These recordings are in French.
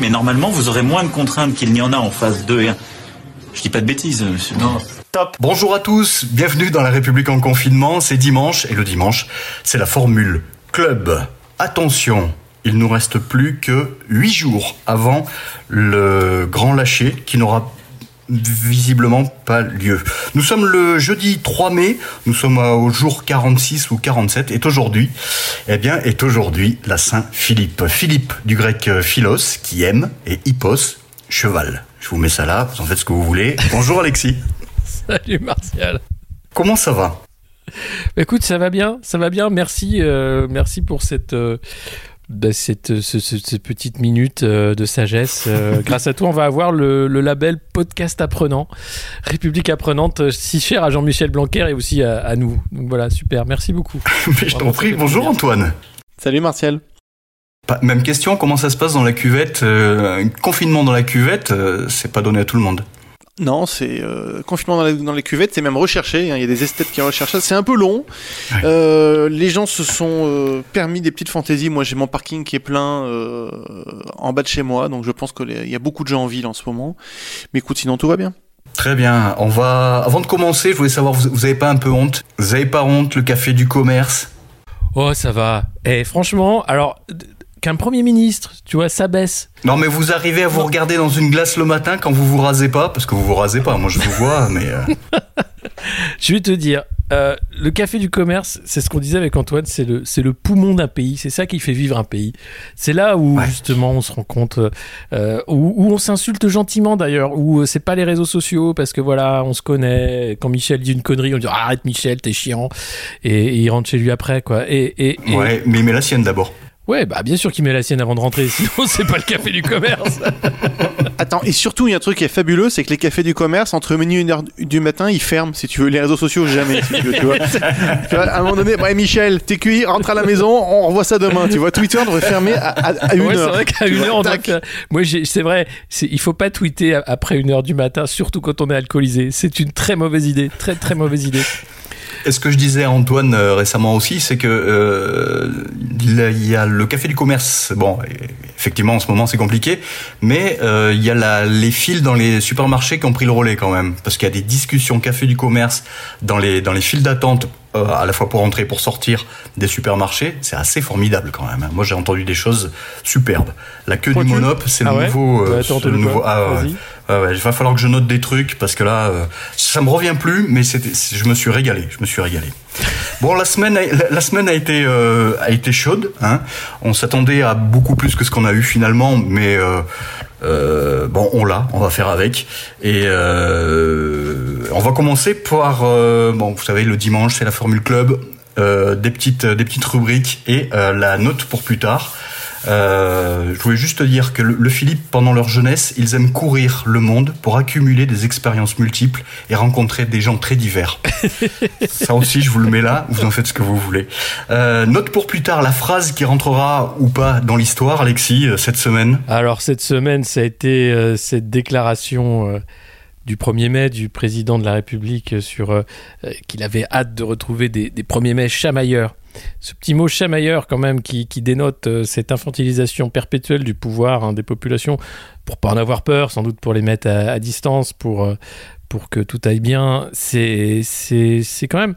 Mais normalement, vous aurez moins de contraintes qu'il n'y en a en phase 2 et 1. Je dis pas de bêtises, monsieur. Non. Top. Bonjour à tous, bienvenue dans la République en confinement. C'est dimanche et le dimanche, c'est la formule club. Attention, il nous reste plus que 8 jours avant le grand lâcher qui n'aura visiblement pas lieu. Nous sommes le jeudi 3 mai, nous sommes au jour 46 ou 47, et aujourd'hui, eh bien, est aujourd'hui la Saint Philippe. Philippe du grec philos, qui aime, et hippos, cheval. Je vous mets ça là, vous en faites ce que vous voulez. Bonjour Alexis. Salut Martial. Comment ça va? Écoute, ça va bien, ça va bien. Merci, euh, merci pour cette, euh, bah, cette, ce, petite minute euh, de sagesse. Euh, grâce à toi, on va avoir le, label Podcast Apprenant, République Apprenante, euh, si cher à Jean-Michel Blanquer et aussi à, nous. Donc voilà, super, merci beaucoup. Mais je t'en prie, bonjour Antoine. Salut Martial. même question, comment ça se passe dans la cuvette Confinement dans la cuvette, c'est pas donné à tout le monde. Non, c'est euh, confinement dans les, cuvettes, c'est même recherché. Hein. Il y a des esthètes qui recherchent ça. C'est un peu long. Euh, les gens se sont euh, permis des petites fantaisies. Moi, j'ai mon parking qui est plein en bas de chez moi, donc je pense qu'il y a beaucoup de gens en ville en ce moment. Mais écoute, sinon tout va bien. Très bien. On va. Avant de commencer, je voulais savoir, vous, vous avez pas un peu honte? Vous avez pas honte le café du commerce? Oh, ça va. Et eh, franchement, alors qu'un Premier ministre, tu vois, ça baisse. Non, mais vous arrivez à vous regarder dans une glace le matin quand vous vous rasez pas, parce que vous vous rasez pas, moi je vous vois, mais... Euh. je vais te dire, euh, le café du commerce, c'est ce qu'on disait avec Antoine, c'est le, c'est le poumon d'un pays, c'est ça qui fait vivre un pays. C'est là où justement on se rend compte, euh, où, on s'insulte gentiment d'ailleurs, où c'est pas les réseaux sociaux parce que voilà, on se connaît. Quand Michel dit une connerie, on dit arrête Michel, t'es chiant, et, il rentre chez lui après quoi. Et, et, Ouais, mais il met la sienne d'abord. Ouais, bah bien sûr qu'il met la sienne avant de rentrer, sinon c'est pas le café du commerce. Attends, et surtout, il y a un truc qui est fabuleux, c'est que les cafés du commerce, entre minuit et une heure du matin, ils ferment, si tu veux. Les réseaux sociaux, jamais, si tu veux, tu vois. à un moment donné, bah, Michel, t'es cuit, rentre à la maison, on revoit ça demain, tu vois. Twitter devrait fermer à, à, une ouais, heure. C'est vrai qu'à une heure, on que... Moi, c'est vrai, il faut pas tweeter après une heure du matin, surtout quand on est alcoolisé. C'est une très mauvaise idée, très très mauvaise idée. Et ce que je disais à Antoine euh, récemment aussi, c'est que euh, il y a le café du commerce. Bon, effectivement, en ce moment, c'est compliqué, mais euh, il y a la, les files dans les supermarchés qui ont pris le relais quand même, parce qu'il y a des discussions café du commerce dans les dans les files d'attente euh, à la fois pour entrer et pour sortir des supermarchés, c'est assez formidable quand même. Hein. Moi, j'ai entendu des choses superbes. La queue du Monop, c'est le, ah nouveau. Euh, le nouveau. Ah, ouais. il va falloir que je note des trucs parce que là, ça me revient plus, mais je me suis régalé. Je me suis régalé. Bon, la semaine, a, la, semaine a été a été chaude. Hein. On s'attendait à beaucoup plus que ce qu'on a eu finalement, mais euh, bon, on l'a, on va faire avec. Et euh, on va commencer par, euh, bon, vous savez, le dimanche, c'est la Formule Club, euh, des petites, des petites rubriques et euh, la note pour plus tard. Euh, je voulais juste te dire que le, Philippe, pendant leur jeunesse, ils aiment courir le monde pour accumuler des expériences multiples et rencontrer des gens très divers. Ça aussi, je vous le mets là, vous en faites ce que vous voulez. Euh, note pour plus tard la phrase qui rentrera ou pas dans l'histoire, Alexis, euh, cette semaine. Alors, cette semaine, ça a été euh, cette déclaration du 1er mai du président de la République sur qu'il avait hâte de retrouver des, des 1er mai chamailleurs ce petit mot chamailleur quand même qui, dénote euh, cette infantilisation perpétuelle du pouvoir hein, des populations pour pas en avoir peur, sans doute pour les mettre à, distance, pour, euh, pour que tout aille bien, c'est quand même...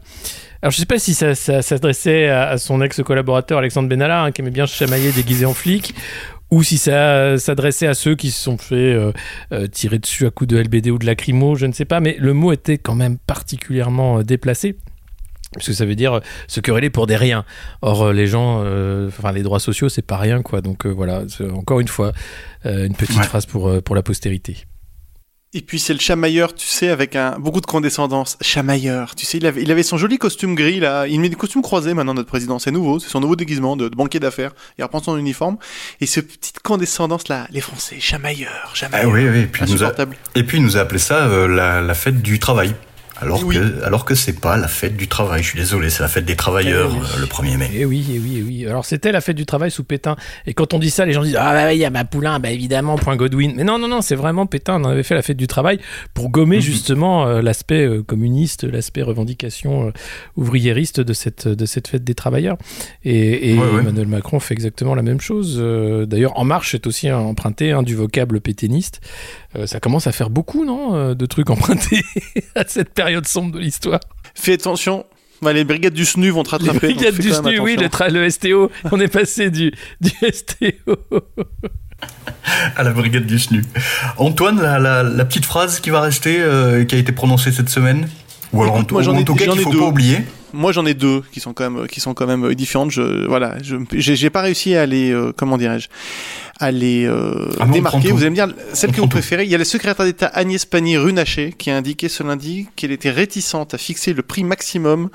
Alors je sais pas si ça, s'adressait à, son ex-collaborateur Alexandre Benalla, hein, qui aimait bien chamailler déguisé en flic, ou si ça s'adressait à ceux qui se sont fait euh, tirer dessus à coups de LBD ou de lacrymo, je ne sais pas, mais le mot était quand même particulièrement déplacé. Parce que ça veut dire se quereller pour des riens. Or, euh, les gens, euh, enfin, les droits sociaux, c'est pas rien, quoi. Donc, euh, voilà, encore une fois, une petite phrase pour, pour la postérité. Et puis c'est le chamailleur, tu sais, avec un beaucoup de condescendance. Chamailleur, tu sais, il avait, il avait son joli costume gris là. Il met des costumes croisés maintenant, notre président. C'est nouveau, c'est son nouveau déguisement de, de banquier d'affaires. Il reprend son uniforme et cette petite condescendance là, les Français, chamailleur, Ah chamailleur. oui, oui. Et puis, il nous a, et puis il nous a appelé ça euh, la, la fête du travail. Alors Oui. que, alors que c'est pas la fête du travail. Je suis désolé, c'est la fête des travailleurs Eh oui. le 1er mai. Et oui, et oui, et oui. Alors c'était la fête du travail sous Pétain. Et quand on dit ça, les gens disent Ah bah il y a ma poulain, bah évidemment, point Godwin. Mais non, non, non, c'est vraiment Pétain. On avait fait la fête du travail pour gommer Mhm. justement euh, l'aspect euh, communiste, l'aspect revendication euh, ouvriériste de cette, de cette fête des travailleurs. Et, et Ouais, ouais. Emmanuel Macron fait exactement la même chose. Euh, D'ailleurs, En Marche est aussi emprunté hein, du vocable pétainiste. Euh, ça commence à faire beaucoup, non euh, De trucs empruntés à cette période sombre de l'histoire. Fais attention. Bah, les brigades du SNU vont te Les rattraper. donc brigades du SNU, oui, le, le STO. On est passé du, du STO. À la brigade du SNU. Antoine, la, la, la petite phrase qui va rester, euh, qui a été prononcée cette semaine? Ou alors Écoute, en, moi, j'en ou en ai- tout cas j'en qu'il ai faut deux. pas oublier? Moi, j'en ai deux qui sont quand même, qui sont quand même euh, différentes. Je, voilà, je, j'ai, pas réussi à les, euh, comment dirais-je, à les euh, Ah, on démarquer. Vous allez me dire celle On que vous préférez. Il y a la secrétaire d'État Agnès Pannier-Runacher qui a indiqué ce lundi qu'elle était réticente à fixer le prix maximum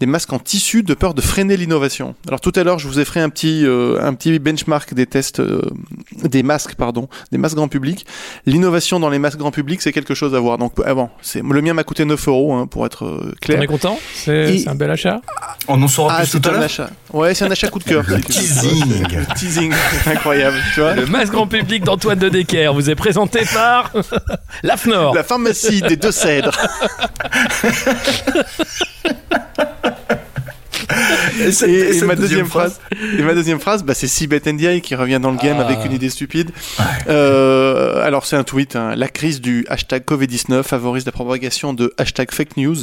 des masques en tissu de peur de freiner l'innovation. Alors tout à l'heure, je vous ai fait un petit, euh, un petit benchmark des tests, des masques, pardon, des masques grand public. L'innovation dans les masques grand public, c'est quelque chose à voir. Donc avant, c'est le mien m'a coûté 9 euros hein, pour être clair. es content? C'est Et- c'est un bel achat On en saura Ah, plus c'est tout à un l'heure. achat. Ouais, c'est un achat coup de cœur. Le teasing. Le teasing, incroyable, tu vois. Le masque grand public d'Antoine de Decker vous est présenté par l'AFNOR. La pharmacie des deux cèdres. Et, cette- Et, et et cette ma deuxième phrase, et ma deuxième phrase, bah, c'est Sibeth Ndiaye qui revient dans le game Ah. avec une idée stupide. Euh, alors c'est un tweet. hein. La crise du hashtag Covid-19 favorise la propagation de hashtag fake news.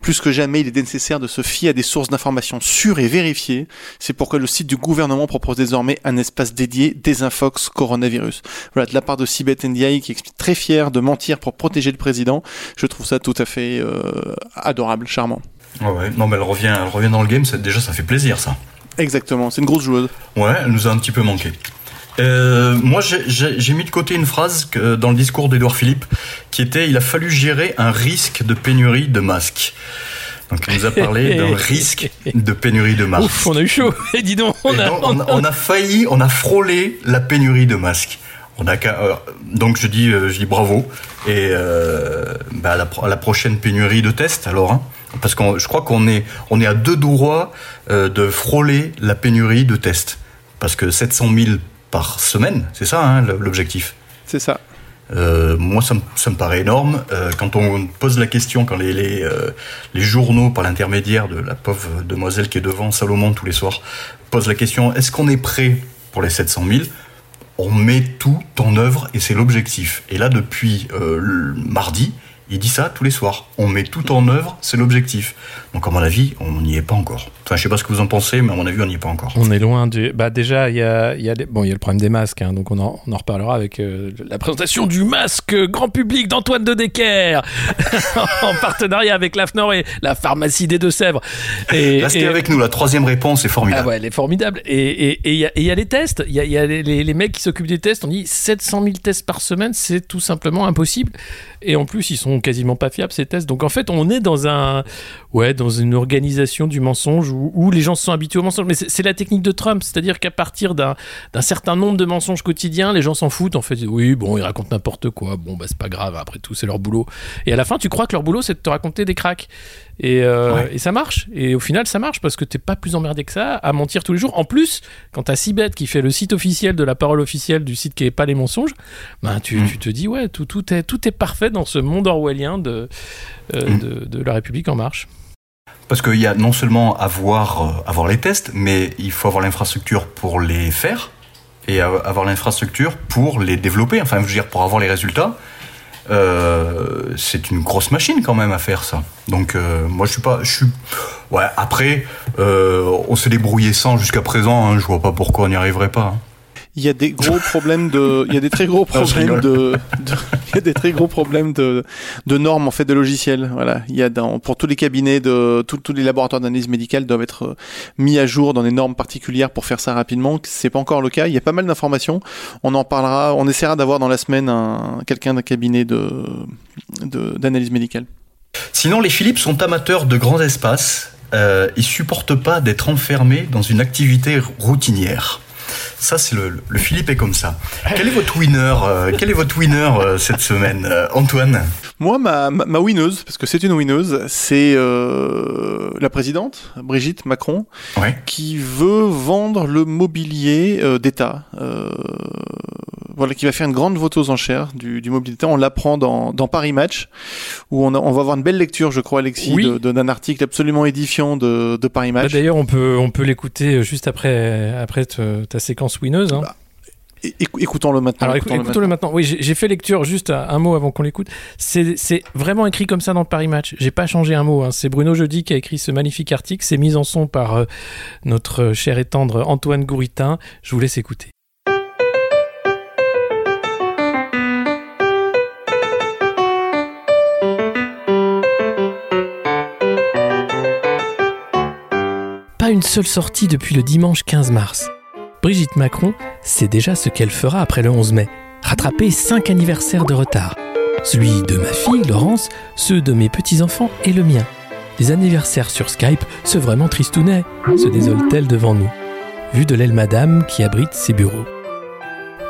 Plus que jamais, il est nécessaire de se fier à des sources d'informations sûres et vérifiées. C'est pourquoi le site du gouvernement propose désormais un espace dédié Desinfox Coronavirus. Voilà, de la part de Sibeth Ndiaye qui explique très fier de mentir pour protéger le président. Je trouve ça tout à fait euh, adorable, charmant. Ouais, non, mais elle revient, elle revient dans le game. Déjà, ça fait plaisir, ça. Exactement, c'est une grosse joueuse. Ouais, elle nous a un petit peu manqué. Euh, moi, j'ai- mis de côté une phrase que, dans le discours d'Edouard Philippe qui était il a fallu gérer un risque de pénurie de masques. Donc, il nous a parlé d'un risque de pénurie de masques. Ouf, on a eu chaud. Et dis donc, on Et a, donc, on, on a failli, on a frôlé la pénurie de masques. On a qu'à- euh, donc je dis, euh, je dis bravo et euh, bah, à, la, pro- à la prochaine pénurie de tests alors, hein, parce que je crois qu'on est, on est à deux doigts euh, de frôler la pénurie de tests, parce que 700 000 par semaine, c'est ça hein, l'objectif? C'est ça. Euh, moi, ça me, ça me paraît énorme. Euh, quand on pose la question, quand les, les, euh, les journaux, par l'intermédiaire de la pauvre demoiselle qui est devant Salomon tous les soirs, posent la question est-ce qu'on est prêt pour les 700 000 On met tout en œuvre et c'est l'objectif. Et là, depuis euh, mardi, il dit ça tous les soirs. On met tout en œuvre, c'est l'objectif. Donc, à mon avis, on n'y est pas encore. Enfin, je sais pas ce que vous en pensez, mais à mon avis, on n'y est pas encore. On est loin du. Bah déjà, il y a, y a les- bon, il y a le problème des masques, hein, donc on en, on en reparlera avec euh, la présentation du masque grand public d'Antoine de Decker en partenariat avec l'AFNOR et la pharmacie des Deux-Sèvres. Et, Restez et- avec nous, la troisième réponse est Ah formidable. ouais, elle est formidable. Et et- et il y, a- et il y a les tests. Il y a, y a les, les- les mecs qui s'occupent des tests. On dit 700 000 tests par semaine, c'est tout simplement impossible. Et en plus, ils sont quasiment pas fiables ces tests. Donc en fait, on est dans un, ouais, dans une organisation du mensonge où, où les gens se sont habitués au mensonge. Mais c'est la technique de Trump, c'est-à-dire qu'à partir d'un certain nombre de mensonges quotidiens, les gens s'en foutent. En fait, oui, bon, ils racontent n'importe quoi. Bon, bah c'est pas grave. Après tout, c'est leur boulot. Et à la fin, tu crois que leur boulot, c'est de te raconter des cracks. Et, euh, Ouais. et ça marche. Et au final, ça marche parce que t'es pas plus emmerdé que ça à mentir tous les jours. En plus, quand t'as Sibeth qui fait le site officiel de la parole officielle du site qui est pas les mensonges, ben tu, tu te dis ouais, tout, tout, est, tout est parfait dans ce monde orwellien de, euh, Mm. de, de la République en marche. Parce qu'il y a non seulement avoir, euh, avoir les tests, mais il faut avoir l'infrastructure pour les faire et avoir l'infrastructure pour les développer. Enfin, je veux dire, pour avoir les résultats. Euh, c'est une grosse machine quand même à faire ça. Donc euh, moi je suis pas, je suis, ouais. Après, euh, on s'est débrouillé sans jusqu'à présent. Hein, je vois pas pourquoi on n'y arriverait pas. hein. Il y a des gros problèmes de, il y a des très gros problèmes de, de, il y a des très gros problèmes de, de normes en fait de logiciels. Voilà, il y a dans, pour tous les cabinets de tous tous les laboratoires d'analyse médicale doivent être euh, mis à jour dans des normes particulières pour faire ça rapidement. C'est pas encore le cas. Il y a pas mal d'informations. On en parlera. On essaiera d'avoir dans la semaine un, quelqu'un d'un cabinet de d'analyse médicale. Sinon, les Philips sont amateurs de grands espaces. Euh, ils supportent pas d'être enfermés dans une activité routinière. Ça, c'est le, le, Philippe est comme ça. Quel est votre winner euh, Quel est votre winner euh, cette semaine, euh, Antoine? Moi, ma, ma, ma, winneuse, parce que c'est une winneuse, c'est euh, la présidente Brigitte Macron, ouais. qui veut vendre le mobilier d'État. voilà, qui va faire une grande vote aux enchères du, du mobilier d'État. On l'apprend dans, dans Paris Match, où on, a, on va avoir une belle lecture, je crois, Alexis, oui. d'un article absolument édifiant de, de Paris Match. Bah, D'ailleurs, on peut, on peut l'écouter juste après, après ta séquence winneuse. Hein. Bah, écoutons-le maintenant. Alors écoutons-le écoutons maintenant. maintenant. Oui, j'ai fait lecture juste un mot avant qu'on l'écoute. C'est vraiment écrit comme ça dans le Paris Match. J'ai pas changé un mot. Hein. C'est Bruno Jeudi qui a écrit ce magnifique article. C'est mis en son par euh, notre cher et tendre Antoine Gouritin. Je vous laisse écouter. Pas une seule sortie depuis le dimanche 15 mars. Brigitte Macron sait déjà ce qu'elle fera après le 11 mai. Rattraper 5 anniversaires de retard. Celui de ma fille, Laurence, ceux de mes petits-enfants et le mien. Les anniversaires sur Skype, c'est vraiment tristounet, se désole-t-elle devant nous, vu de l'aile madame qui abrite ses bureaux.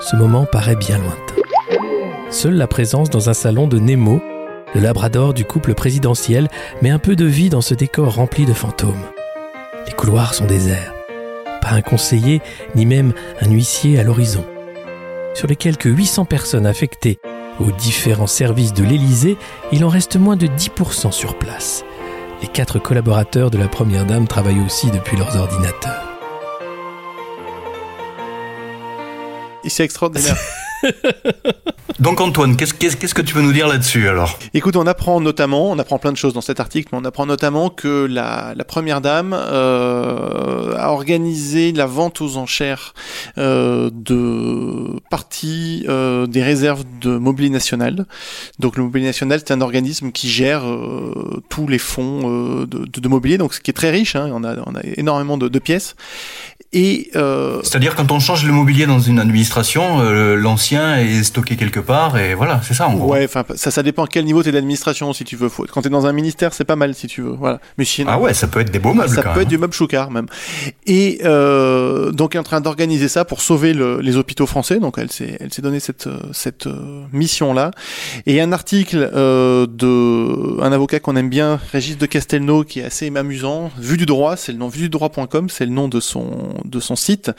Ce moment paraît bien lointain. Seule la présence dans un salon de Nemo, le labrador du couple présidentiel, met un peu de vie dans ce décor rempli de fantômes. Les couloirs sont déserts pas un conseiller, ni même un huissier à l'horizon. Sur les quelques 800 personnes affectées aux différents services de l'Élysée, il en reste moins de 10% sur place. Les quatre collaborateurs de la Première Dame travaillent aussi depuis leurs ordinateurs. Et c'est extraordinaire. Donc Antoine, qu'est-ce que tu peux nous dire là-dessus alors? Écoute, on apprend notamment, on apprend plein de choses dans cet article, mais on apprend notamment que la, première dame euh, a organisé la vente aux enchères euh, de partie euh, des réserves de Mobilier National. Donc le Mobilier National, c'est un organisme qui gère tous les fonds de, mobilier, donc ce qui est très riche. Hein, on a énormément de pièces. Et euh, c'est-à-dire quand on change le mobilier dans une administration, euh, l'ancien est stocké quelque part et voilà, c'est ça en gros. Ouais, enfin ça, ça dépend à quel niveau t'es d'administration si tu veux. Faut, quand t'es dans un ministère, c'est pas mal si tu veux. Voilà. Mais sinon, ah ouais, ça peut être des beaux meubles. Ça quand peut même. être du meuble choucard même. Et euh, donc est en train d'organiser ça pour sauver le, les hôpitaux français. Donc elle s'est elle s'est donné cette cette euh, mission là. Et un article euh, de un avocat qu'on aime bien, Régis de Castelnau, qui est assez amusant. Vue du droit, c'est le nom vue-du-droit.com, c'est le nom de son de son site,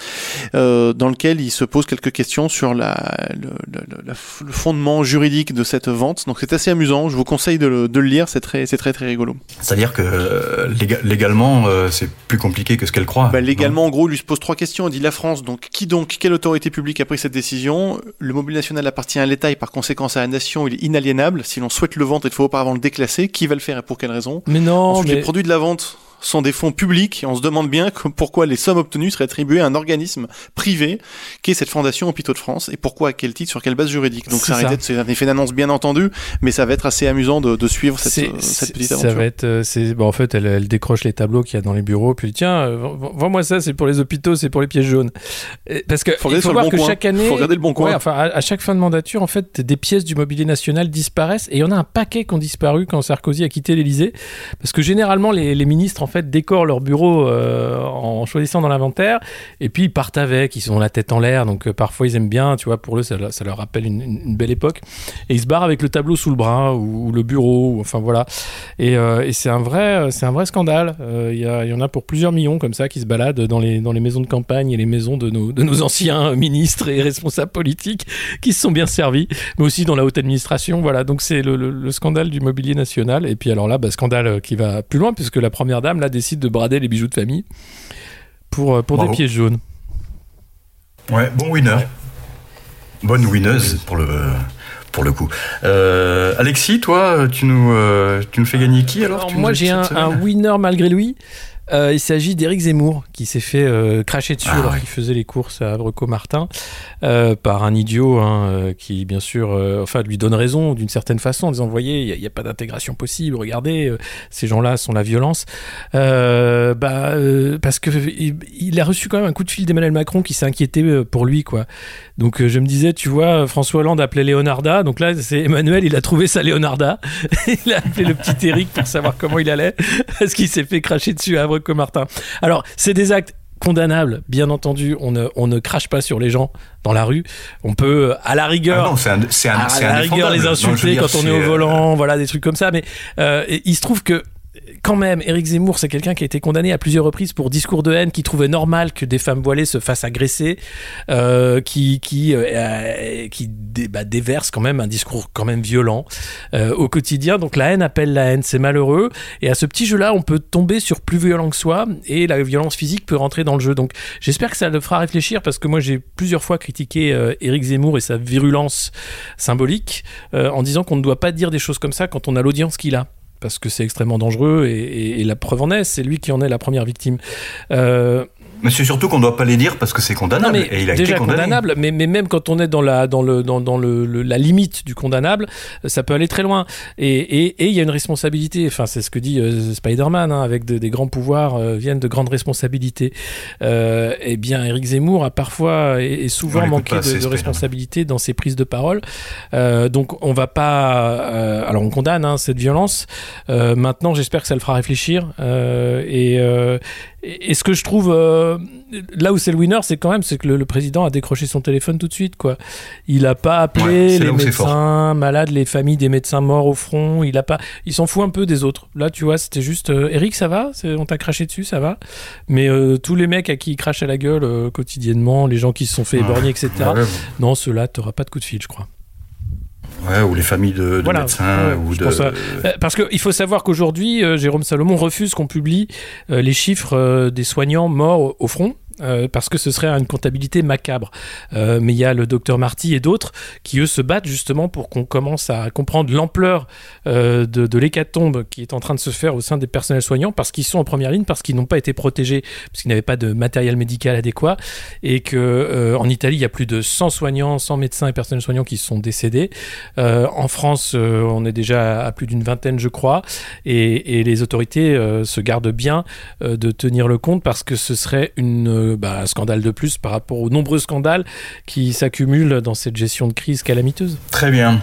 euh, dans lequel il se pose quelques questions sur la, le, le, le, le fondement juridique de cette vente. Donc c'est assez amusant. Je vous conseille de le, de le lire. C'est très, c'est très très rigolo. C'est-à-dire que euh, légalement, euh, c'est plus compliqué que ce qu'elle croit. Bah, légalement, en gros, il lui se pose trois questions. Il dit la France. Donc qui donc, quelle autorité publique a pris cette décision? Le mobilier national appartient à l'État et par conséquent à la nation, il est inaliénable. Si l'on souhaite le vendre, il faut auparavant le déclasser. Qui va le faire et pour quelle raison? Mais non. Ensuite, mais... les produits de la vente sont des fonds publics et on se demande bien pourquoi les sommes obtenues seraient attribuées à un organisme privé qui est cette fondation Hôpitaux de France et pourquoi à quel titre sur quelle base juridique. Donc ça, ça. c'est un effet d'annonce bien entendu mais ça va être assez amusant de, de suivre cette, euh, cette, petite aventure. ça va être c'est bon, en fait elle, elle, décroche les tableaux qu'il y a dans les bureaux puis tiens euh, vends-moi ça c'est pour les hôpitaux c'est pour les pièces jaunes. Et parce que faut il faut voir bon que coin. chaque année faut regarder le bon coin. Ouais, enfin à, à, chaque fin de mandature en fait des pièces du mobilier national disparaissent et il y en a un paquet qui ont disparu quand Sarkozy a quitté l'Élysée. Parce que généralement les, les ministres en fait décorent leur bureau euh, en choisissant dans l'inventaire. Et puis ils partent avec, ils sont la tête en l'air. Donc euh, parfois ils aiment bien, tu vois, pour eux ça, leur rappelle une, belle époque. Et ils se barrent avec le tableau sous le bras ou, le bureau, enfin voilà. Et, euh, et c'est un vrai c'est un vrai scandale, il y, en a pour plusieurs millions comme ça qui se baladent dans les, maisons de campagne et les maisons de nos, anciens ministres et responsables politiques qui se sont bien servis, mais aussi dans la haute administration, voilà, donc c'est le, scandale du mobilier national. Et puis alors là, bah, scandale qui va plus loin puisque la première dame là décide de brader les bijoux de famille pour, pour des pièces jaunes. Ouais, bon winner. Ouais. Bonne winneuse pour le, pour le coup. Euh, Alexis, toi, tu nous, euh, tu nous fais gagner qui alors, alors Moi, j'ai un, un, winner malgré lui. Euh, il s'agit d'Éric Zemmour qui s'est fait euh, cracher dessus Ah alors ouais. qu'il faisait les courses à Breco-Martin euh, par un idiot hein, qui, bien sûr, enfin, lui donne raison d'une certaine façon en disant Vous voyez, il n'y a, pas d'intégration possible, regardez, ces gens-là sont la violence. Bah, parce que il, a reçu quand même un coup de fil d'Emmanuel Macron qui s'est inquiété pour lui, quoi. Donc je me disais, tu vois, François Hollande appelait Leonarda, donc là, c'est Emmanuel, il a trouvé sa Leonarda. il a appelé le petit Eric pour savoir comment il allait, parce qu'il s'est fait cracher dessus à Brecomartin. Alors, c'est des actes condamnables, bien entendu. On ne, on ne crache pas sur les gens dans la rue. On peut, euh, à la rigueur, Ah non, c'est un, c'est un, à la rigueur les Non, insulter dire, quand on est au euh, volant, voilà des trucs comme ça. Mais euh, il se trouve que quand même, Éric Zemmour, c'est quelqu'un qui a été condamné à plusieurs reprises pour discours de haine, qui trouvait normal que des femmes voilées se fassent agresser, euh, qui qui euh, bah, déverse quand même un discours quand même violent euh, au quotidien. Donc la haine appelle la haine, c'est malheureux. Et à ce petit jeu-là, on peut tomber sur plus violent que soi, et la violence physique peut rentrer dans le jeu. Donc j'espère que ça le fera réfléchir, parce que moi j'ai plusieurs fois critiqué Éric Zemmour et sa virulence symbolique en disant qu'on ne doit pas dire des choses comme ça quand on a l'audience qu'il a parce que c'est extrêmement dangereux et, la preuve en est, c'est lui qui en est la première victime. Euh, Mais c'est surtout qu'on ne doit pas les dire parce que c'est non condamnable. mais et il a déjà été condamné. condamnable, mais, mais même quand on est dans la dans le dans, dans le, le- la limite du condamnable, ça peut aller très loin. Et et- et il y a une responsabilité. Enfin, c'est ce que dit euh, Spider-Man. hein, avec de- des grands pouvoirs euh, viennent de grandes responsabilités. Euh, eh bien, Éric Zemmour a parfois et, souvent manqué de, responsabilité dans ses prises de parole. Euh, donc, on va pas. euh, alors, on condamne hein, cette violence. Euh, maintenant, j'espère que ça le fera réfléchir. Euh, et, euh, et, et ce que je trouve euh, là où c'est le winner, c'est quand même c'est que le, le président a décroché son téléphone tout de suite. Quoi. Il a pas appelé les médecins malades, les familles des médecins morts au front. Il a pas. Il s'en fout un peu des autres. Là, tu vois, c'était juste euh, Eric, ça va? On t'a craché dessus, ça va? Mais euh, tous les mecs à qui il crache à la gueule euh, quotidiennement, les gens qui se sont fait Ouais. éborgner, etc. Ouais, Non, ceux-là, t'auras pas de coup de fil, je crois. Ouais, ou les familles de, de Voilà. médecins ou de. à- Euh, Parce qu'il faut savoir qu'aujourd'hui, euh, Jérôme Salomon refuse qu'on publie euh, les chiffres des soignants morts au front. Euh, parce que ce serait une comptabilité macabre. Euh, mais il y a le docteur Marty et d'autres qui, eux, se battent justement pour qu'on commence à comprendre l'ampleur euh, de, de l'hécatombe qui est en train de se faire au sein des personnels soignants parce qu'ils sont en première ligne, parce qu'ils n'ont pas été protégés, parce qu'ils n'avaient pas de matériel médical adéquat, et que en Italie, il y a plus de 100 soignants, 100 médecins et personnels soignants qui sont décédés. En France, on est déjà à plus d'une vingtaine, je crois, et, les autorités se gardent bien de tenir le compte parce que ce serait une, euh, bah, un scandale de plus par rapport aux nombreux scandales qui s'accumulent dans cette gestion de crise calamiteuse. Très bien.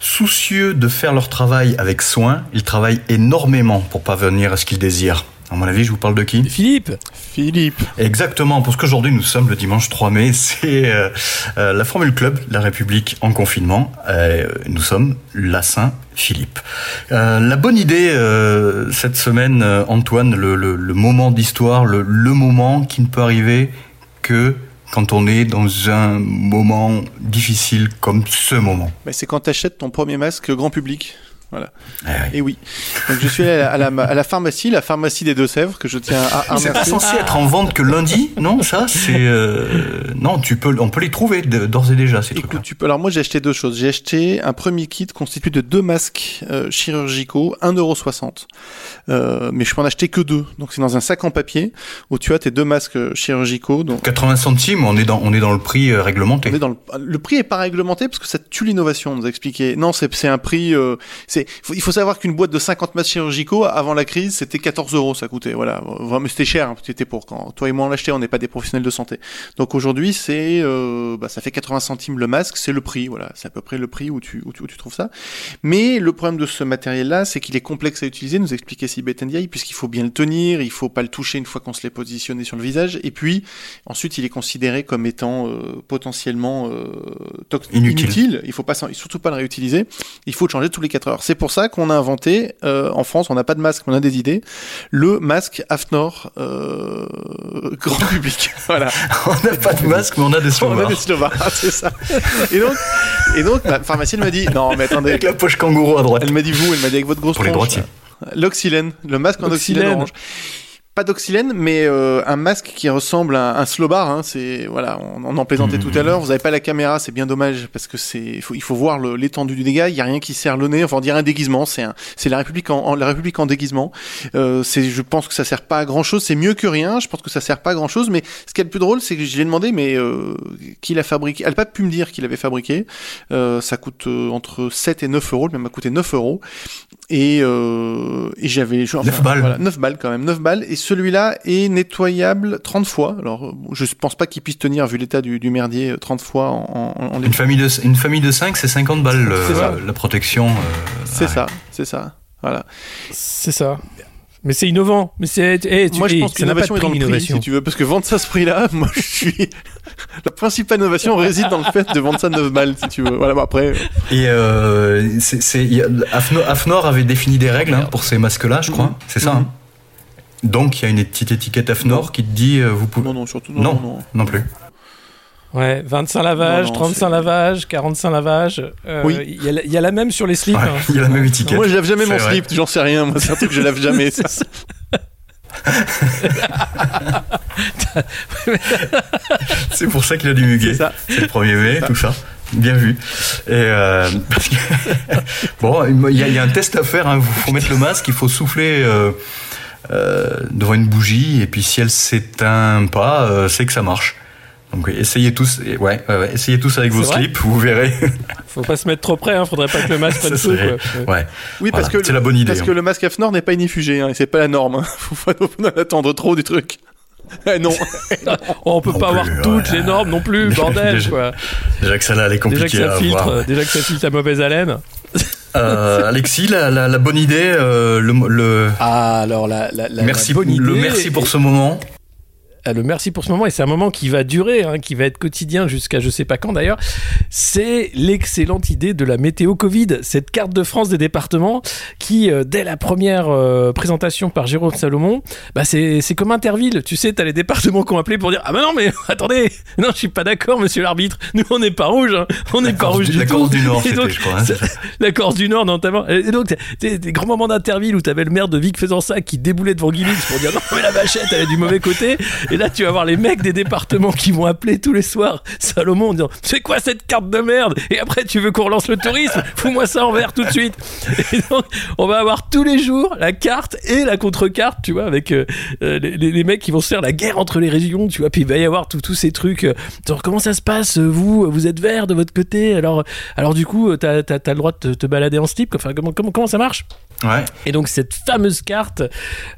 Soucieux de faire leur travail avec soin, ils travaillent énormément pour parvenir à ce qu'ils désirent. À mon avis, je vous parle de qui? Philippe Philippe. Exactement, parce qu'aujourd'hui nous sommes le dimanche 3 mai, c'est euh, euh, la Formule Club, la République en confinement. Euh, nous sommes la Saint-Philippe. Euh, la bonne idée euh, cette semaine, euh, Antoine, le, le- le moment d'histoire, le, le moment qui ne peut arriver que quand on est dans un moment difficile comme ce moment. Bah, c'est quand tu achètes ton premier masque grand public. Voilà. Ah oui. Et oui. Donc je suis allé à la, à la- à la pharmacie, la pharmacie des Deux-Sèvres, que je tiens à C'est pas censé être en vente que lundi, non Ça, c'est euh, non, tu peux, on peut les trouver d'ores et déjà ces trucs-là. Tu peux. Alors moi j'ai acheté deux choses. J'ai acheté un premier kit constitué de deux masques euh, chirurgicaux, 1,60€. Euh, mais je peux en acheter que deux. Donc c'est dans un sac en papier où tu as tes deux masques euh, chirurgicaux. Donc 80 centimes, on est dans, on est dans le prix euh, réglementé. on est dans le, le prix est pas réglementé parce que ça tue l'innovation. On nous a expliqué. Non, c'est c'est un prix. euh, c'est il faut savoir qu'une boîte de 50 masques chirurgicaux avant la crise c'était 14 euros ça coûtait. Voilà, vraiment c'était cher. Hein, c'était pour quand toi et moi on l'achetait. On n'est pas des professionnels de santé. Donc aujourd'hui c'est euh, bah, ça fait 80 centimes le masque. C'est le prix. Voilà, c'est à peu près le prix où tu où tu, où tu trouves ça. Mais le problème de ce matériel-là, c'est qu'il est complexe à utiliser. Nous expliquait Sibeth Ndiaye, puisqu'il faut bien le tenir, il faut pas le toucher une fois qu'on se l'est positionné sur le visage. Et puis ensuite, il est considéré comme étant euh, potentiellement euh, Inutile. inutile. Il faut pas surtout pas le réutiliser. Il faut le changer tous les 4 heures. C'est pour ça qu'on a inventé euh, en France, on n'a pas de masque, mais on a des idées. Le masque Afnor euh, grand public. voilà. on n'a pas de masque, mais on a des On a des slovards, c'est ça. Et donc, et donc, la pharmacienne m'a dit, non, mais attendez, Avec la poche kangourou à droite. elle m'a dit vous, elle m'a dit avec votre grosse Pour les droitiers. L'oxylène, le masque en oxylène orange. Pas d'oxylène, mais euh, un masque qui ressemble à un slow bar. Hein, c'est voilà, on, on en plaisantait Mhm. tout à l'heure. Vous avez pas la caméra, c'est bien dommage parce que c'est il faut, il faut voir l'étendue du dégât. Il y a rien qui sert le nez. Enfin, on dirait un déguisement. C'est c'est la République en, en- la République en déguisement. Euh, c'est, je pense que ça sert pas à grand chose. C'est mieux que rien. Je pense que ça sert pas à grand chose. Mais ce qui est le plus drôle, c'est que je lui ai demandé, mais euh, qui l'a fabriqué Elle n'a pas pu me dire qu'il l'avait fabriqué. Ça coûte entre 7 et 9 euros. Le même m'a coûté 9 euros. Et, et j'avais enfin, 9 balles. Voilà, 9 balles quand même, 9 balles. Et celui-là est nettoyable 30 fois. Alors, euh, je pense pas qu'il puisse tenir, vu l'état du, du merdier, euh, 30 fois en, en, en Une famille de, une famille de 5, c'est 50 balles euh, la protection. euh, C'est ouais. ça, c'est ça. Voilà. C'est ça. Mais c'est innovant. Mais c'est. eh, tu- moi, je eh, pense que l'innovation est dans le prix, si tu veux, parce que vendre ça à ce prix-là, moi, je suis. La principale innovation réside dans le fait de vendre ça 9 balles, si tu veux. Voilà, bon, après. Et euh, c'est, Afnor avait défini des règles hein, pour ces masques-là, je crois. Mhm. C'est ça. Mhm. hein Donc il y a une petite étiquette Afnor qui te dit euh, vous pouvez. Non, non, surtout, non, Non. non. non. Non plus. Ouais, 25 lavages, Non, non, 35 c'est- lavages, 45 lavages. Euh, Oui. Il y, a la- il y a la même sur les slips. Ouais, hein. il y a la même étiquette. Moi, je lave jamais mon vrai. slip, j'en sais rien. Moi, c'est un truc que je lave jamais. ça. C'est ça. C'est pour ça qu'il a du muguet. C'est ça. C'est le 1er mai, tout ça. Bien vu. Et euh, parce que- bon, il y, y a un test à faire. Il faut mettre le masque, il faut souffler euh, euh, devant une bougie, et puis si elle s'éteint pas, euh, c'est que ça marche. Donc essayez tous, et ouais, essayez tous avec vos slips, vous verrez. Faut pas se mettre trop près, hein. faudrait pas que le masque prenne quoi. ouais. Oui, parce Voilà, que c'est la bonne idée. Parce que le masque AFNOR n'est pas inifugé, hein, et c'est pas la norme. Hein. Faut pas attendre trop du truc. Eh non. On peut Non pas avoir toutes ouais. les normes non plus, bordel Déjà- quoi. Déjà que ça là, elle est Déjà que ça à filtre, avoir. déjà que ça filtre la mauvaise haleine. Euh, Alexis, la, la, la bonne idée, euh, le, le Ah alors la, la, la- merci, la bonne le idée merci pour et- ce moment. Ah, le merci pour ce moment, et c'est un moment qui va durer, hein, qui va être quotidien jusqu'à je sais pas quand d'ailleurs, c'est l'excellente idée de la météo Covid, cette carte de France des départements qui, euh, dès la première euh, présentation par Jérôme Salomon, bah c'est comme Interville, tu sais, t'as les départements qui ont appelé pour dire Ah bah non, mais attendez, non, je suis pas d'accord, monsieur l'arbitre, nous on n'est pas rouge, hein, on n'est pas rouge du- du la tout. Corse du Nord, Et donc, je crois. hein, la Corse du Nord notamment. Et donc, t'as des grands moments d'Interville où t'avais le maire de Vic faisant ça qui déboulait devant Guilix pour dire non mais la vachette elle est du mauvais côté. Et là tu vas voir les mecs des départements qui vont appeler tous les soirs Salomon en disant c'est quoi cette carte de merde? Et après tu veux qu'on relance le tourisme? Fous-moi ça en vert tout de suite. Et donc on va avoir tous les jours la carte et la contre-carte, tu vois, avec euh, euh, les, mecs qui vont se faire la guerre entre les régions, tu vois. Puis il va y avoir tous ces trucs. euh, genre, comment ça se passe Vous, vous êtes vert de votre côté? Alors, alors du coup, t'as le droit de te, balader en slip? Comment, comment ça marche? Ouais. Et donc cette fameuse carte,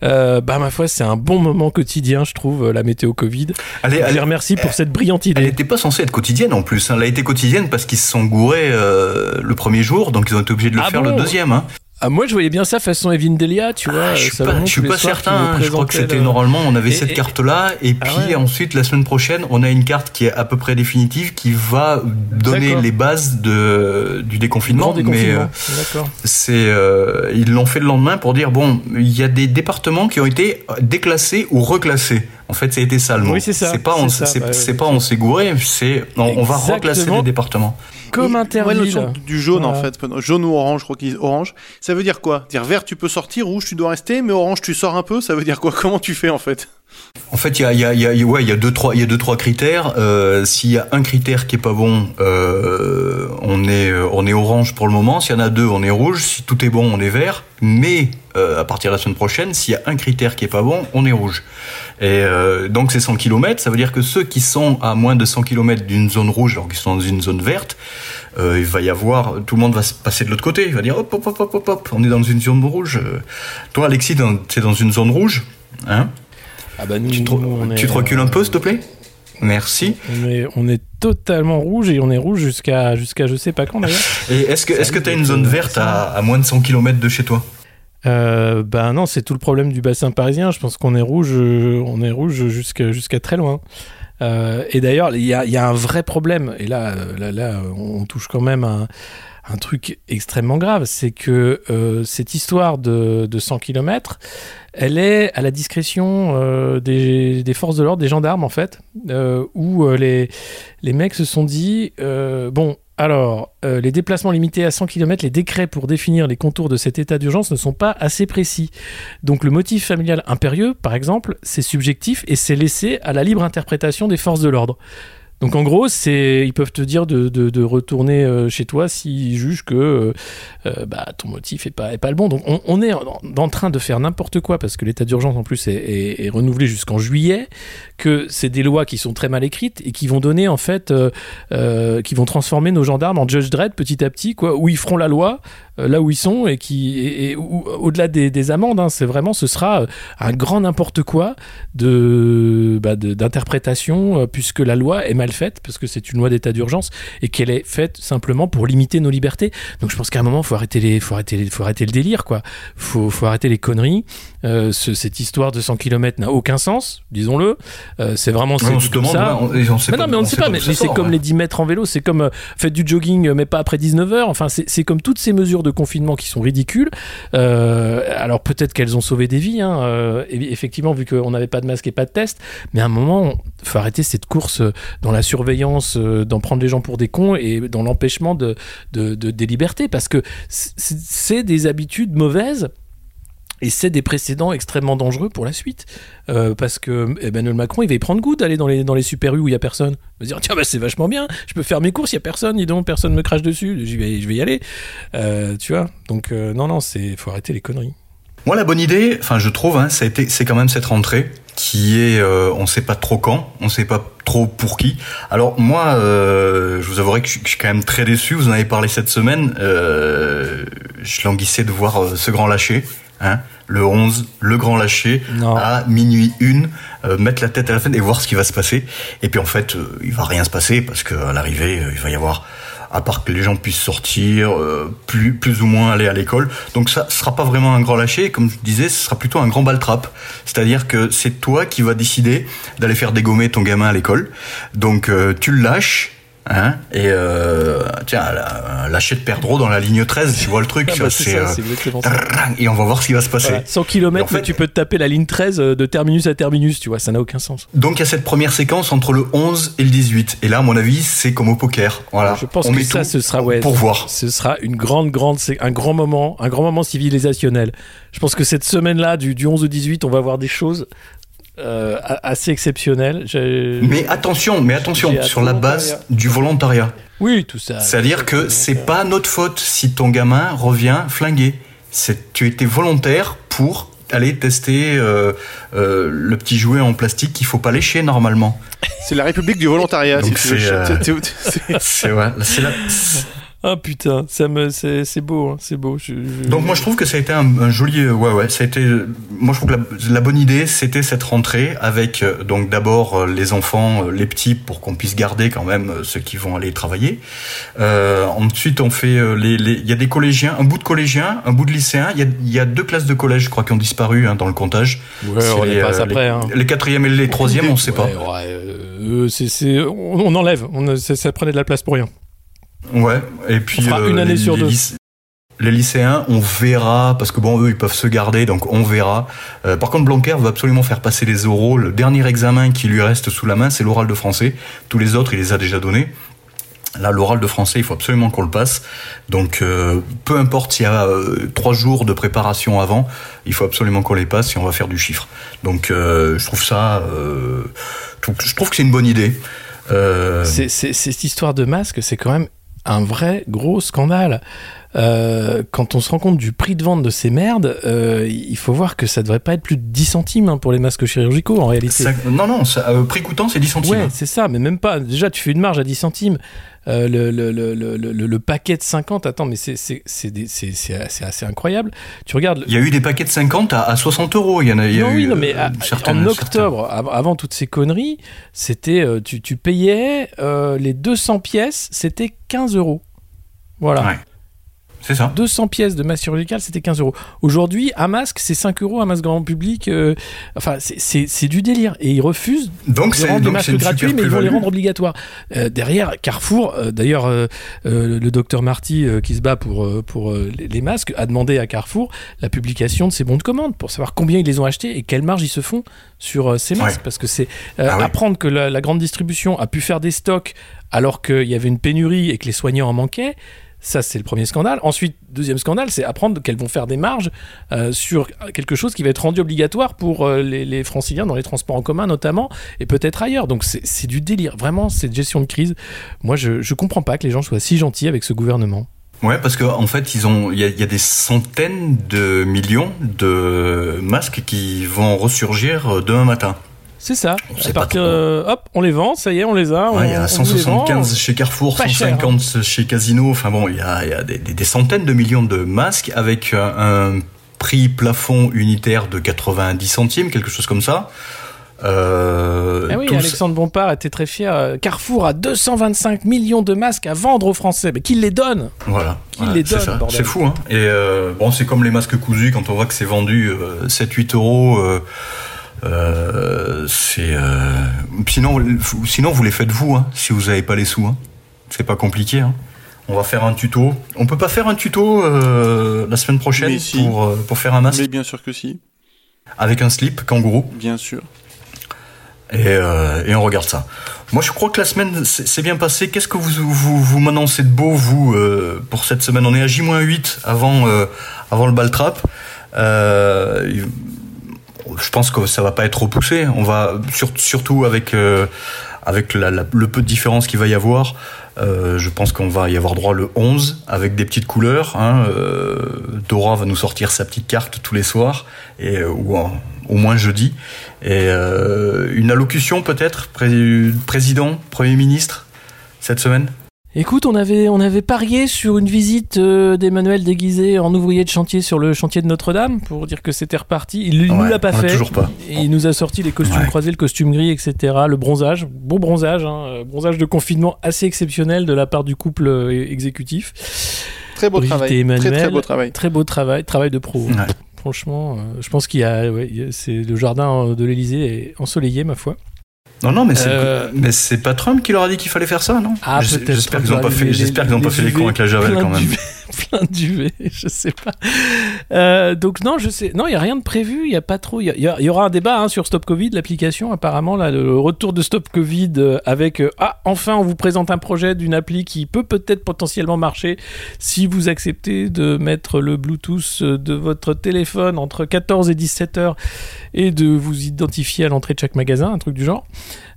euh, bah ma foi, c'est un bon moment quotidien, je trouve, euh, la météo Covid. Allez, Je les remercie pour cette brillante Elle idée. n'était pas censée être quotidienne en plus. hein. Elle a été quotidienne parce qu'ils se sont gourés euh, le premier jour, donc ils ont été obligés de le Ah faire bon le deuxième. Hein. Ah, moi, je voyais bien ça façon Evin Delia, tu vois. Ah, je euh, suis pas, je suis pas soirs, qui certain. Je crois que c'était le- normalement, on avait Et- cette et- carte-là, et Ah puis ouais. ensuite la semaine prochaine, on a une carte qui est à peu près définitive, qui va donner les bases de, du déconfinement. Mais euh, c'est, euh, ils l'ont fait le lendemain pour dire bon, il y a des départements qui ont été déclassés ou reclassés. En fait, ça a été ça le mot. Oui, c'est ça, pas on, c'est bah, c'est pas on s'est gouré, c'est on, on va reclasser les départements. Comme Et- Interville. Ouais, le son du jaune Voilà. en fait, jaune ou orange, je crois qu'ils disent orange. Ça veut dire quoi? Dire vert tu peux sortir, rouge tu dois rester, mais orange tu sors un peu? Ça veut dire quoi? Comment tu fais en fait? En fait, il y a, il y a, y a- ouais, il y a deux trois, il y a deux trois critères. Euh, S'il y a un critère qui est pas bon, euh, on est euh, on est orange pour le moment. S'il y en a deux, on est rouge. Si tout est bon, on est vert. Mais euh, à partir de la semaine prochaine, s'il y a un critère qui est pas bon, on est rouge. Et euh, donc c'est 100 km. Ça veut dire que ceux qui sont à moins de 100 km d'une zone rouge, alors qu'ils sont dans une zone verte, euh, il va y avoir, tout le monde va se passer de l'autre côté. Il va dire hop hop hop hop hop hop. On est dans une zone rouge. Toi, Alexis, t'es dans une zone rouge, hein? Ah bah nous, tu te, nous, on tu est, te recules un peu, s'il te plaît? Merci. On est, on est totalement rouge et on est rouge jusqu'à jusqu'à je sais pas quand d'ailleurs. Et est-ce que Ça est-ce que risque tu as une zone verte à, à moins de 100 km de chez toi? Ben non, c'est tout le problème du bassin parisien. Je pense qu'on est rouge, on est rouge jusqu'à très loin. Euh, et d'ailleurs, il y a, un vrai problème. Et là, euh, là, on touche quand même un, un truc extrêmement grave. C'est que cette histoire de, de 100 km, elle est à la discrétion des, forces de l'ordre, des gendarmes en fait, où les, mecs se sont dit bon, Alors, euh, les déplacements limités à 100 km, les décrets pour définir les contours de cet état d'urgence ne sont pas assez précis. Donc le motif familial impérieux, par exemple, c'est subjectif et c'est laissé à la libre interprétation des forces de l'ordre. Donc en gros, ils peuvent te dire de, retourner euh, chez toi s'ils jugent que euh, bah, ton motif est pas, le bon. Donc on, est en, train de faire n'importe quoi parce que l'état d'urgence en plus est renouvelé jusqu'en juillet, que c'est des lois qui sont très mal écrites et qui vont donner en fait, euh, euh, qui vont transformer nos gendarmes en judge dread petit à petit, quoi, où ils feront la loi euh, là où ils sont et qui au-delà des, des amendes, hein, c'est vraiment ce sera un grand n'importe quoi de bah, d'interprétation puisque la loi est mal faite parce que c'est une loi d'état d'urgence et qu'elle est faite simplement pour limiter nos libertés. Donc je pense qu'à un moment faut arrêter les faut arrêter faut arrêter le délire quoi. Faut faut arrêter les conneries. Euh, ce- cette histoire de 100 km n'a aucun sens, disons-le. Euh, c'est vraiment c'est on se demande, ça. on, on sait Mais pas, non, mais on ne sait pas, mais, c'est comme ouais. les 10 mètres en vélo, c'est comme euh, faites du jogging, mais pas après 19h. Enfin, c'est comme toutes ces mesures de confinement qui sont ridicules. Alors peut-être qu'elles ont sauvé des vies, hein, effectivement, vu qu'on n'avait pas de masque et pas de test, mais à un moment, il faut arrêter cette course dans la surveillance, d'en prendre les gens pour des cons et dans l'empêchement de, de- de- des libertés, parce que c'est des habitudes mauvaises. Et c'est des précédents extrêmement dangereux pour la suite. Euh, parce que Emmanuel Macron, il va y prendre goût d'aller dans les, dans les super U où il y a personne. Il va se dire, tiens, bah, c'est vachement bien, je peux faire mes courses, il y a personne, dis donc, personne me crache dessus, je vais, vais y aller. Euh, tu vois Donc, euh, non, non, c'est faut arrêter les conneries. Moi, la bonne idée, enfin, je trouve, hein, c'est quand même cette rentrée qui est, on sait pas trop quand, on sait pas trop pour qui. Alors moi, je vous avouerai que je, suis- quand même très déçu. Vous en avez parlé cette semaine. Je languissais de voir ce grand lâcher, hein, le 11, le grand lâcher Non. à minuit une, euh, mettre la tête à la fenêtre et voir ce qui va se passer. Et puis en fait, euh, il va rien se passer parce qu'à l'arrivée, euh, il va y avoir à part que les gens puissent sortir, plus, plus ou moins aller à l'école. Donc ça sera pas vraiment un grand lâcher, comme je disais, ce sera plutôt un grand baltrap. C'est-à-dire que c'est toi qui vas décider d'aller faire dégommer ton gamin à l'école. Donc tu le lâches. Hein, et euh, tiens, lâcher de perdreau dans la ligne 13, tu vois le truc, Ah bah, c'est euh, et on va voir ce qui va se passer. Voilà, 100 km, en fait- tu peux te taper la ligne 13 euh, de terminus à terminus, tu vois, ça n'a aucun sens. Donc il y a cette première séquence entre le 11 et le 18. Et là, à mon avis, c'est comme au poker. Voilà. Je pense on que met ça, ce sera ouais, pour voir. Ce sera une grande, grande, un grand moment, un grand moment civilisationnel. Je pense que cette semaine-là, du, du 11 au 18, on va voir des choses euh, assez exceptionnelles. J'ai- Mais attention, mais attention, sur la base du volontariat. oui, tout ça. C'est-à-dire que c'est pas notre faute si ton gamin revient flingué. Tu étais volontaire pour aller tester euh, euh, le petit jouet en plastique qu'il faut pas lécher normalement. C'est la République du volontariat. Si c'est, euh, la- Ah putain, ça me, c'est, c'est beau, hein, c'est beau. Je- je- Donc moi je trouve que ça a été un, un joli euh, ouais ouais ça a été moi je trouve que la, la bonne idée c'était cette rentrée avec euh, donc d'abord euh, les enfants les petits pour qu'on puisse garder quand même ceux qui vont aller travailler euh, ensuite on fait les les- il y a des collégiens un bout de collégiens un bout de lycéens il y a, il y a deux classes de collège je crois qui ont disparu hein, dans le comptage Ouais, C'est on les, est pas euh, après. les, hein. les quatrièmes et les troisièmes on sait pas Ouais, ouais, euh, c'est, c'est, on, on enlève, on, ça, ça prenait de la place pour rien. Ouais, et puis On fera euh, une année les, sur les deux. les lycéens, on verra, parce que bon, eux, ils peuvent se garder, donc on verra. Euh, par contre, Blanquer veut absolument faire passer les oraux. Le dernier examen qui lui reste sous la main, c'est l'oral de français. Tous les autres, il les a déjà donnés. Là, l'oral de français, il faut absolument qu'on le passe. Donc, euh, peu importe s'il y a euh, trois jours de préparation avant, il faut absolument qu'on les passe et on va faire du chiffre. Donc, euh, je trouve ça, euh, je trouve- je trouve que c'est une bonne idée. Euh, C'est, c'est- cette histoire de masque, c'est quand même un vrai gros scandale. Euh, quand on se rend compte du prix de vente de ces merdes, euh, il faut voir que ça devrait pas être plus de 10 centimes hein, pour les masques chirurgicaux en réalité. ça- non, non, ça, euh, prix coûtant, c'est 10 centimes. Ouais, c'est ça, mais même pas. Déjà, tu fais une marge à 10 centimes. Euh, le, le, le, le, le- le paquet de 50, attends, mais c'est assez incroyable. Tu regardes. Il y a eu des paquets de 50 à, à 60 euros. Il y en a, il y a non, eu, oui, non, mais euh, à- en octobre, av- avant toutes ces conneries, c'était tu, tu payais euh, les 200 pièces, c'était 15 euros. Voilà. Ouais. C'est ça. 200 pièces de masque chirurgical, c'était 15 euros. Aujourd'hui, un masque, c'est 5 euros, un masque grand public. euh, enfin, c'est- du délire. Et ils refusent Donc de rendre les masques gratuits, mais ils vont les rendre obligatoires. Euh, derrière, Carrefour, euh, d'ailleurs, le docteur Marty, qui se bat pour, pour les, masques, a demandé à Carrefour la publication de ces bons de commande pour savoir combien ils les ont achetés et quelle marge ils se font sur ces masques. Ouais. Parce que c'est Ah ouais. apprendre que la, la grande distribution a pu faire des stocks alors qu'il y avait une pénurie et que les soignants en manquaient. Ça, c'est le premier scandale. Ensuite, deuxième scandale, c'est apprendre qu'elles vont faire des marges euh, sur quelque chose qui va être rendu obligatoire pour euh, les, franciliens dans les transports en commun notamment, et peut-être ailleurs. Donc c'est du délire. Vraiment, cette gestion de crise, moi, je, je comprends pas que les gens soient si gentils avec ce gouvernement. Ouais, parce qu'en en fait, il y, y a des centaines de millions de masques qui vont ressurgir euh, demain matin. C'est ça. À partir, euh, hop, on les vend, ça y est, on les a. Ouais, il y a on vous les vend. 175 chez Carrefour, Pas cher, hein. 150 chez Casino. Enfin bon, il y a, il y a des, centaines de millions de masques avec un, un prix plafond unitaire de 90 centimes, quelque chose comme ça. Euh, Ah oui, tous- Alexandre Bompard était très fier. Euh, Carrefour a 225 millions de masques à vendre aux Français. Mais qui les donne Voilà, Qui Voilà, les c'est donne, C'est fou, hein. Et euh, bon, c'est comme les masques cousus quand on voit que c'est vendu euh, 7-8 euros. euh, euh, c'est euh, sinon, sinon vous les faites vous, hein, si vous n'avez pas les sous. Hein. C'est pas compliqué. Hein. On va faire un tuto. On peut pas faire un tuto euh, la semaine prochaine si. pour euh, pour faire un masque? Mais bien sûr que si, avec un slip kangourou bien sûr. et, euh, et on regarde ça. Moi, je crois que la semaine s'est bien passée. Qu'est-ce que vous vous, vous m'annoncez de beau, vous, euh, pour cette semaine? On est à J-8 avant, euh, avant le bal trap. Je pense que ça va pas être repoussé. On va sur- surtout avec euh, avec le peu de différence qu'il va y avoir. euh, je pense qu'on va y avoir droit le 11 avec des petites couleurs. Hein, euh, Dora va nous sortir sa petite carte tous les soirs et ou au moins jeudi. Et une allocution peut-être, pré- président, premier ministre cette semaine? Écoute, on avait, on avait parié sur une visite euh, d'Emmanuel déguisé en ouvrier de chantier sur le chantier de Notre-Dame pour dire que c'était reparti. Il, nous Ouais, l'a pas fait. toujours pas. Et il nous a sorti les costumes Ouais. croisés, le costume gris, etc. Le bronzage, beau bronzage, hein, euh, bronzage de confinement assez exceptionnel de la part du couple euh, exécutif. Très beau Brigitte travail. Emmanuel. Très très beau travail. Très beau travail, travail de pro. Ouais. Franchement, euh, je pense qu'il y a, c'est le jardin de l'Elysée est ensoleillé ma foi. Non, non, mais c'est Euh, mais c'est pas Trump qui leur a dit qu'il fallait faire ça, non? Ah. J'espère qu'ils n'ont pas Les- fait, les- j'espère qu'ils ont pas les fait les cons avec la javel quand même. plein duvet, je sais pas. Euh, donc non, je sais, non, il y a rien de prévu, il y a pas trop. Il y, y aura un débat hein, sur Stop Covid, l'application apparemment là, le retour de Stop Covid euh, avec euh, ah enfin on vous présente un projet d'une appli qui peut peut-être potentiellement marcher si vous acceptez de mettre le Bluetooth de votre téléphone entre 14 et 17 heures et de vous identifier à l'entrée de chaque magasin, un truc du genre.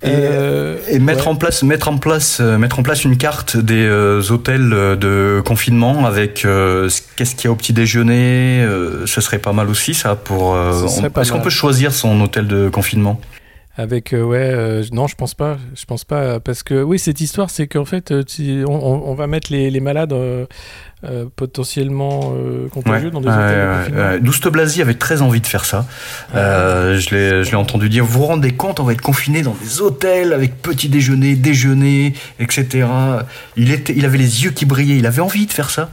Et, Euh, et mettre ouais. en place, mettre en place, euh, mettre en place une carte des euh, hôtels de confinement avec ce- qu'est-ce qu'il y a au petit déjeuner. ce serait pas mal aussi ça pour. Est-ce qu'on peut choisir son hôtel de confinement? Avec euh, ouais euh, non je pense pas je pense pas parce que oui cette histoire c'est qu'en fait tu- on, on- on va mettre les, les malades euh, euh, potentiellement euh, contagieux dans des hôtels. Douste Blasi avait très envie de faire ça. Euh, je l'ai, je l'ai entendu dire. Vous vous rendez compte, on va être confiné dans des hôtels avec petit déjeuner, déjeuner, etc. Il était, il avait les yeux qui brillaient. Il avait envie de faire ça.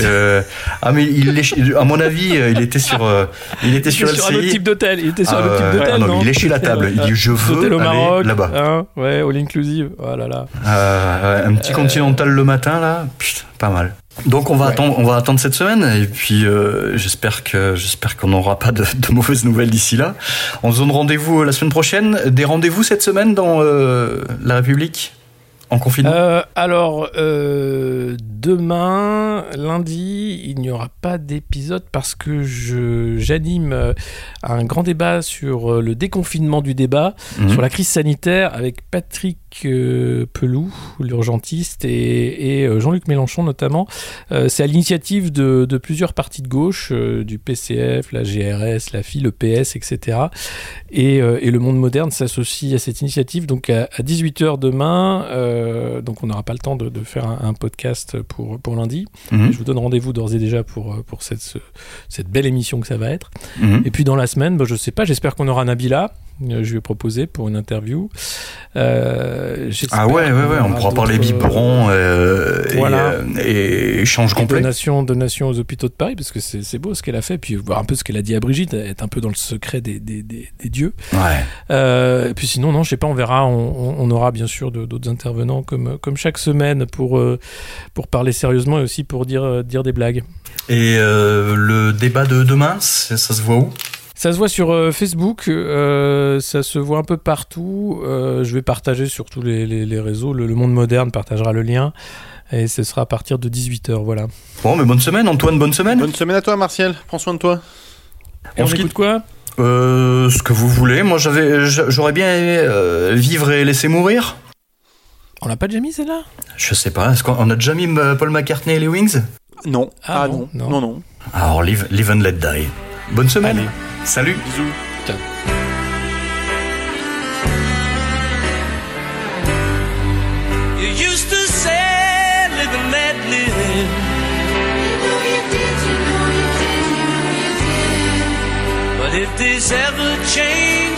Euh, ah mais il, à mon avis, euh, il était sur, euh, il était Il sur était sur un autre type d'hôtel il était sur Ah, un autre type d'hôtel ah non, non il léchait la table. Il dit, je veux au aller Maroc là-bas. hein, ouais all inclusive oh là là Euh, un petit continental le matin là, putain, pas mal. Donc on va Ouais. attendre, on va attendre cette semaine et puis euh, j'espère que j'espère qu'on n'aura pas de, de mauvaises nouvelles d'ici là. On se donne rendez-vous la semaine prochaine. Des rendez-vous cette semaine dans euh, la République? En confinement? Euh, alors, euh, demain, lundi, il n'y aura pas d'épisode parce que je j'anime euh, un grand débat sur euh, le déconfinement du débat, Mhm. sur la crise sanitaire avec Patrick euh, Pelou, l'urgentiste, et, et, euh, Jean-Luc Mélenchon notamment. Euh, C'est à l'initiative de, de plusieurs partis de gauche, du PCF, la GRS, la FI, le PS, etc. Et, et le monde moderne s'associe à cette initiative. Donc à, 18h demain, donc on n'aura pas le temps de, de faire un, un podcast pour, pour lundi. Mhm. Je vous donne rendez-vous d'ores et déjà pour, pour cette, ce- cette belle émission que ça va être. Mhm. Et puis dans la semaine, bah, je sais pas, j'espère qu'on aura Nabila. Euh, Je lui ai proposé pour une interview. Euh, Ah ouais, ouais, on pourra parler biberon euh, et, Voilà. euh, et échange Et complet. Donation, donation aux hôpitaux de Paris, parce que c'est beau ce qu'elle a fait, puis voir un peu ce qu'elle a dit à Brigitte, être un peu dans le secret des, des, des, des dieux. Ouais. Euh, et puis sinon, non, je sais pas, on verra, on, on- aura bien sûr d'autres intervenants comme, comme chaque semaine pour, pour parler sérieusement et aussi pour dire, dire des blagues. Et le débat de demain, ça se voit où? Ça se voit sur euh, Facebook, euh, ça se voit un peu partout. euh, je vais partager sur tous les, les- les réseaux. Le, Le Monde Moderne partagera le lien. Et ce sera à partir de 18h, voilà. Bon, mais bonne semaine, Antoine, bonne semaine. Bonne semaine à toi, Martial. Prends soin de toi. Et on, se écoute quoi? Euh, ce que vous voulez. Moi, j'avais, j'a- j'aurais bien aimé euh, vivre et laisser mourir. On l'a pas déjà mis celle-là? Je sais pas. Est-ce qu'on on a déjà mis Paul McCartney et les Wings? Non. Ah, Ah, non, non. non. Non, non. Alors, live, live and let die. Bonne semaine. Allez. Salut. Bisous. You used to say, live and let live. But if this ever change